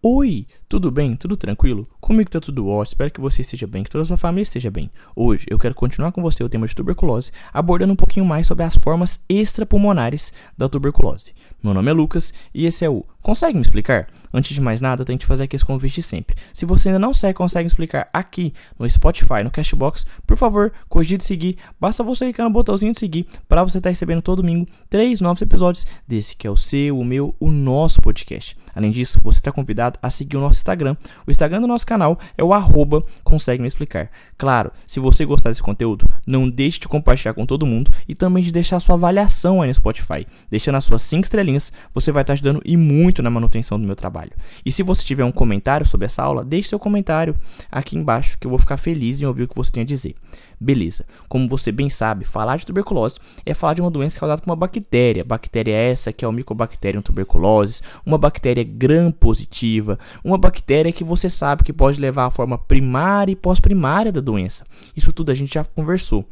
Oi, tudo bem? Tudo tranquilo? Comigo tá tudo ótimo, espero que você esteja bem, que toda a sua família esteja bem. Hoje eu quero continuar com você o tema de tuberculose, abordando um pouquinho mais sobre as formas extrapulmonares da tuberculose. Meu nome é Lucas e esse é o Consegue me explicar? Antes de mais nada, eu tenho que fazer aqui esse convite sempre. Se você ainda não segue, consegue me explicar aqui no Spotify, no Cashbox, por favor, cogite seguir. Basta você clicar no botãozinho de seguir para você estar recebendo todo domingo três novos episódios desse que é o seu, o meu, o nosso podcast. Além disso, você está convidado a seguir o nosso Instagram. O Instagram do nosso canal é o arroba consegue me explicar. Claro, se você gostar desse conteúdo, não deixe de compartilhar com todo mundo e também de deixar sua avaliação aí no Spotify. Deixando as suas 5 estrelinhas, você vai estar ajudando e muito na manutenção do meu trabalho. E se você tiver um comentário sobre essa aula, deixe seu comentário aqui embaixo que eu vou ficar feliz em ouvir o que você tem a dizer. Beleza. Como você bem sabe, falar de tuberculose é falar de uma doença causada por uma bactéria. Bactéria essa que é o Mycobacterium tuberculosis, uma bactéria gram-positiva, uma bactéria que você sabe que pode levar à forma primária e pós-primária da doença. Isso tudo a gente já conversou.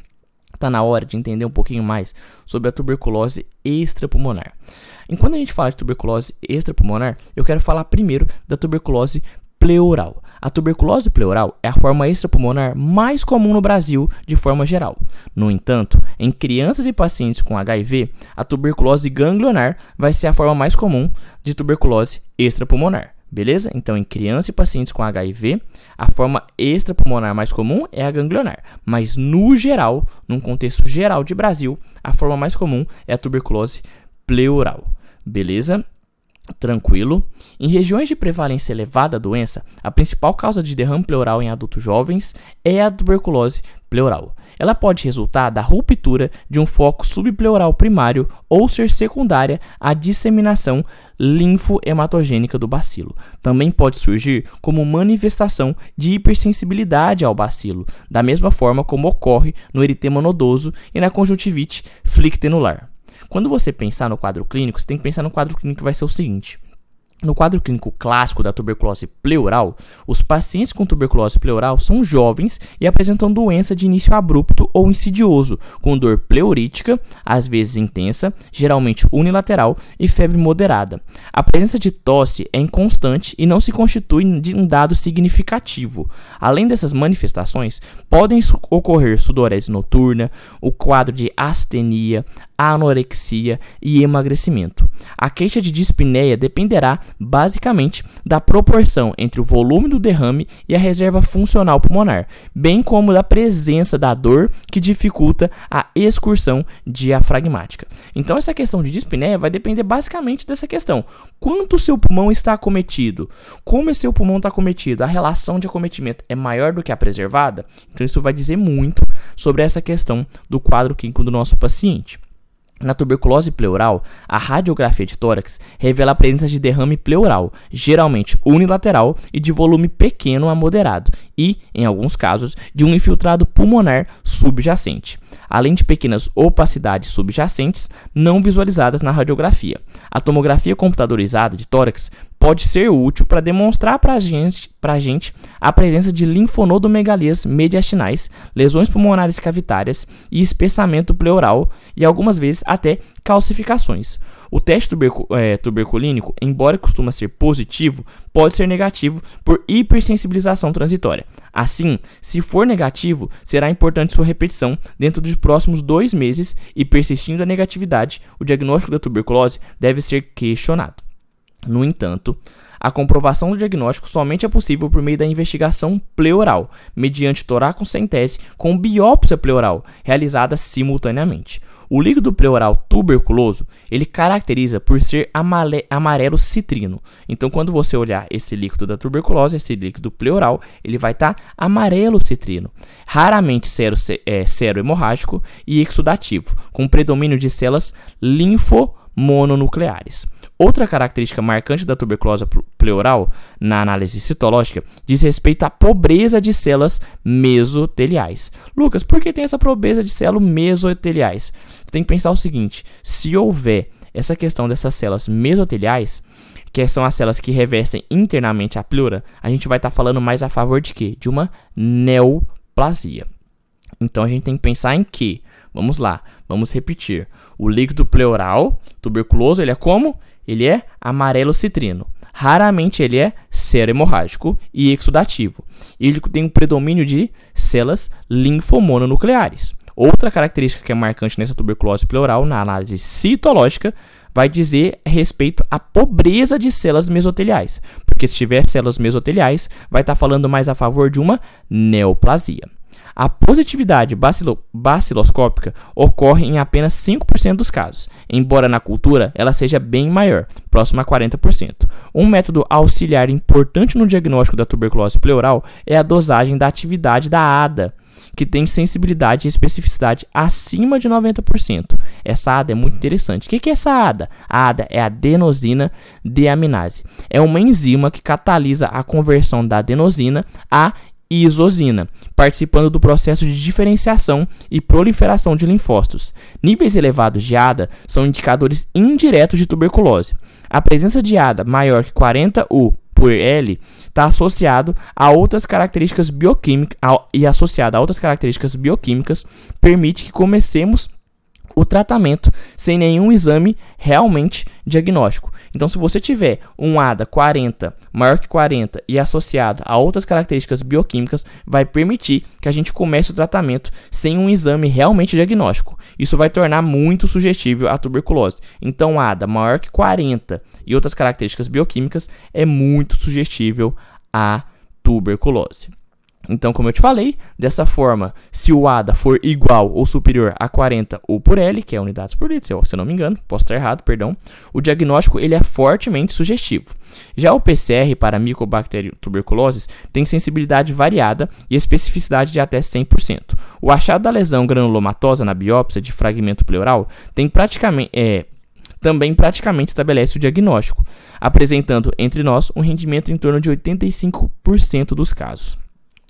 Está na hora de entender um pouquinho mais sobre a tuberculose extrapulmonar. Enquanto a gente fala de tuberculose extrapulmonar, eu quero falar primeiro da tuberculose pleural. A tuberculose pleural é a forma extrapulmonar mais comum no Brasil de forma geral. No entanto, em crianças e pacientes com HIV, a tuberculose ganglionar vai ser a forma mais comum de tuberculose extrapulmonar. Beleza? Então, em crianças e pacientes com HIV, a forma extrapulmonar mais comum é a ganglionar. Mas, no geral, num contexto geral de Brasil, a forma mais comum é a tuberculose pleural. Beleza? tranquilo. Em regiões de prevalência elevada da doença, a principal causa de derrame pleural em adultos jovens é a tuberculose pleural. Ela pode resultar da ruptura de um foco subpleural primário ou ser secundária à disseminação linfohematogênica do bacilo. Também pode surgir como manifestação de hipersensibilidade ao bacilo, da mesma forma como ocorre no eritema nodoso e na conjuntivite flictenular. Quando você pensar no quadro clínico, você tem que pensar no quadro clínico que vai ser o seguinte: no quadro clínico clássico da tuberculose pleural, os pacientes com tuberculose pleural são jovens e apresentam doença de início abrupto ou insidioso, com dor pleurítica, às vezes intensa, geralmente unilateral e febre moderada. A presença de tosse é inconstante e não se constitui de um dado significativo. Além dessas manifestações, podem ocorrer sudorese noturna, o quadro de astenia, anorexia e emagrecimento. A queixa de dispneia dependerá basicamente da proporção entre o volume do derrame e a reserva funcional pulmonar, bem como da presença da dor que dificulta a excursão diafragmática. Então essa questão de dispneia vai depender basicamente dessa questão: quanto seu pulmão está acometido, como seu pulmão está acometido, a relação de acometimento é maior do que a preservada. Então isso vai dizer muito sobre essa questão do quadro clínico do nosso paciente. Na tuberculose pleural, a radiografia de tórax revela a presença de derrame pleural, geralmente unilateral e de volume pequeno a moderado, e, em alguns casos, de um infiltrado pulmonar subjacente, além de pequenas opacidades subjacentes não visualizadas na radiografia. A tomografia computadorizada de tórax pode ser útil para demonstrar para gente, a gente a presença de linfonodomegalias mediastinais, lesões pulmonares cavitárias e espessamento pleural e algumas vezes até calcificações. O teste é, tuberculínico, embora costuma ser positivo, pode ser negativo por hipersensibilização transitória. Assim, se for negativo, será importante sua repetição dentro dos próximos dois meses e, persistindo a negatividade, o diagnóstico da tuberculose deve ser questionado. No entanto, a comprovação do diagnóstico somente é possível por meio da investigação pleural, mediante toracocentese com biópsia pleural, realizada simultaneamente. O líquido pleural tuberculoso, ele caracteriza por ser amarelo citrino. Então, quando você olhar esse líquido da tuberculose, esse líquido pleural, ele vai estar tá amarelo citrino. Raramente sero, é, sero hemorrágico e exudativo, com predomínio de células linfomononucleares. Outra característica marcante da tuberculose pleural na análise citológica diz respeito à pobreza de células mesoteliais. Lucas, por que tem essa pobreza de células mesoteliais? Você tem que pensar o seguinte: se houver essa questão dessas células mesoteliais, que são as células que revestem internamente a pleura, a gente vai estar tá falando mais a favor de quê? De uma neoplasia. Então a gente tem que pensar em que, vamos lá, vamos repetir. O líquido pleural tuberculoso, ele é como? Ele é amarelo citrino. Raramente ele é hemorrágico e exudativo. Ele tem um predomínio de células linfomononucleares. Outra característica que é marcante nessa tuberculose pleural, na análise citológica, vai dizer respeito à pobreza de células mesoteliais. Porque se tiver células mesoteliais, vai estar tá falando mais a favor de uma neoplasia. A positividade bacilo baciloscópica ocorre em apenas 5% dos casos, embora na cultura ela seja bem maior, próxima a 40%. Um método auxiliar importante no diagnóstico da tuberculose pleural é a dosagem da atividade da ADA, que tem sensibilidade e especificidade acima de 90%. Essa ADA é muito interessante. O que é essa ADA? A ADA é a adenosina deaminase. É uma enzima que catalisa a conversão da adenosina a isosina, participando do processo de diferenciação e proliferação de linfócitos. Níveis elevados de ADA são indicadores indiretos de tuberculose. A presença de ADA maior que 40 U por L está associado a outras características bioquímicas e associado a outras características bioquímicas permite que comecemos o tratamento sem nenhum exame realmente diagnóstico. Então, se você tiver um ADA 40, maior que 40 e associado a outras características bioquímicas, vai permitir que a gente comece o tratamento sem um exame realmente diagnóstico. Isso vai tornar muito sugestível à tuberculose. Então, ADA maior que 40 e outras características bioquímicas é muito sugestível à tuberculose. Então, como eu te falei, dessa forma, se o ADA for igual ou superior a 40 U por L, que é unidades por litro, se eu não me engano, posso estar errado, perdão, o diagnóstico ele é fortemente sugestivo. Já o PCR para Mycobacterium tuberculosis tem sensibilidade variada e especificidade de até 100%. O achado da lesão granulomatosa na biópsia de fragmento pleural tem praticamente é, também praticamente estabelece o diagnóstico, apresentando entre nós um rendimento em torno de 85% dos casos.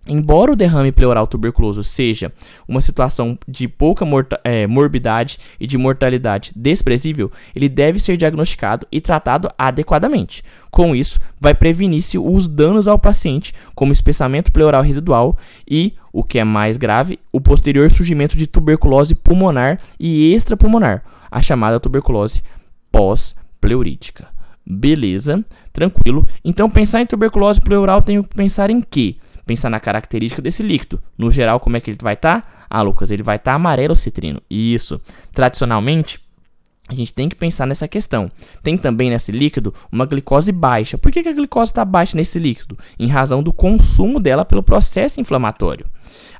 Embora o derrame pleural tuberculoso seja uma situação de pouca é, morbidade e de mortalidade desprezível, ele deve ser diagnosticado e tratado adequadamente. Com isso, vai prevenir-se os danos ao paciente, como espessamento pleural residual e, o que é mais grave, o posterior surgimento de tuberculose pulmonar e extrapulmonar, a chamada tuberculose pós-pleurítica. Beleza, tranquilo. Então, pensar em tuberculose pleural, tenho que pensar em quê? Pensar na característica desse líquido. No geral, como é que ele vai estar? Tá? Ah, Lucas, ele vai estar tá amarelo citrino. Isso. Tradicionalmente, a gente tem que pensar nessa questão. Tem também nesse líquido uma glicose baixa. Por que, que a glicose está baixa nesse líquido? Em razão do consumo dela pelo processo inflamatório.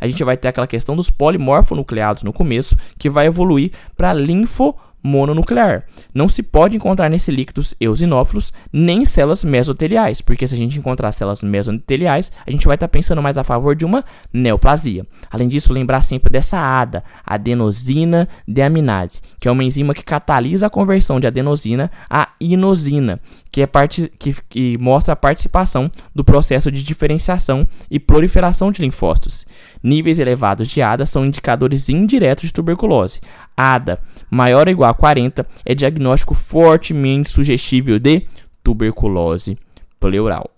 A gente vai ter aquela questão dos polimorfonucleados no começo, que vai evoluir para linfo mononuclear. Não se pode encontrar nesse líquidos eosinófilos nem células mesoteliais, porque se a gente encontrar células mesoteliais, a gente vai estar tá pensando mais a favor de uma neoplasia. Além disso, lembrar sempre dessa ADA, adenosina deaminase, que é uma enzima que catalisa a conversão de adenosina a inosina, que, é parte, que, que mostra a participação do processo de diferenciação e proliferação de linfócitos. Níveis elevados de ADA são indicadores indiretos de tuberculose. ADA maior ou igual a 40 é diagnóstico fortemente sugestível de tuberculose pleural.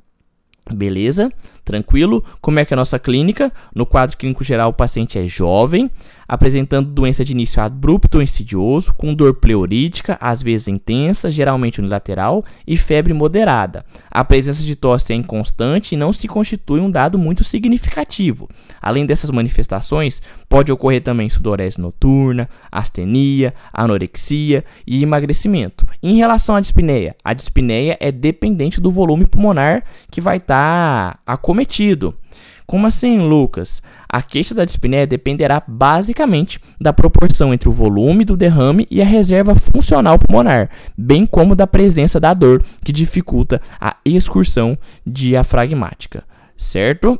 Beleza? Tranquilo? Como é que é a nossa clínica? No quadro clínico geral, o paciente é jovem, apresentando doença de início abrupto ou insidioso, com dor pleurítica, às vezes intensa, geralmente unilateral, e febre moderada. A presença de tosse é inconstante e não se constitui um dado muito significativo. Além dessas manifestações, pode ocorrer também sudorese noturna, astenia, anorexia e emagrecimento. Em relação à dispneia, a dispneia é dependente do volume pulmonar que vai estar tá acometido. Como assim, Lucas? A queixa da dispneia dependerá basicamente da proporção entre o volume do derrame e a reserva funcional pulmonar, bem como da presença da dor que dificulta a excursão diafragmática, certo?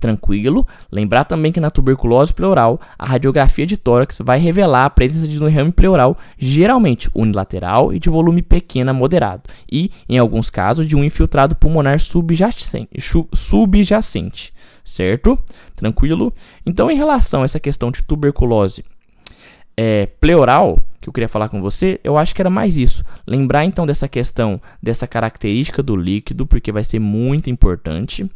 Tranquilo. Lembrar também que na tuberculose pleural, a radiografia de tórax vai revelar a presença de derrame pleural, geralmente unilateral e de volume pequeno a moderado, e, em alguns casos, de um infiltrado pulmonar subjacente certo? Tranquilo? Então, em relação a essa questão de tuberculose é, pleural, que eu queria falar com você, eu acho que era mais isso. Lembrar então dessa questão, dessa característica do líquido, porque vai ser muito importante.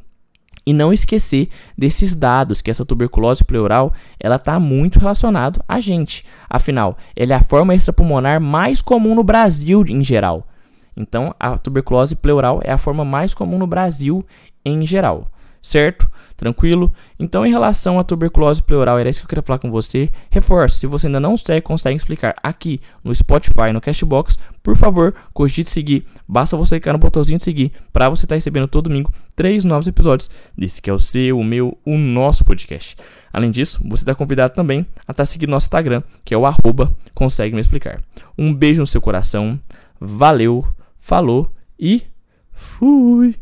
E não esquecer desses dados que essa tuberculose pleural ela está muito relacionado a gente. Afinal, ela é a forma extrapulmonar mais comum no Brasil em geral. Então, a tuberculose pleural é a forma mais comum no Brasil em geral certo? Tranquilo? Então, em relação à tuberculose pleural, era isso que eu queria falar com você. Reforço, se você ainda não consegue explicar aqui no Spotify, no Cashbox, por favor, cogite seguir. Basta você clicar no botãozinho de seguir para você estar tá recebendo todo domingo três novos episódios desse que é o seu, o meu, o nosso podcast. Além disso, você está convidado também a estar tá seguindo nosso Instagram, que é o arroba consegue me explicar. Um beijo no seu coração, valeu, falou e fui!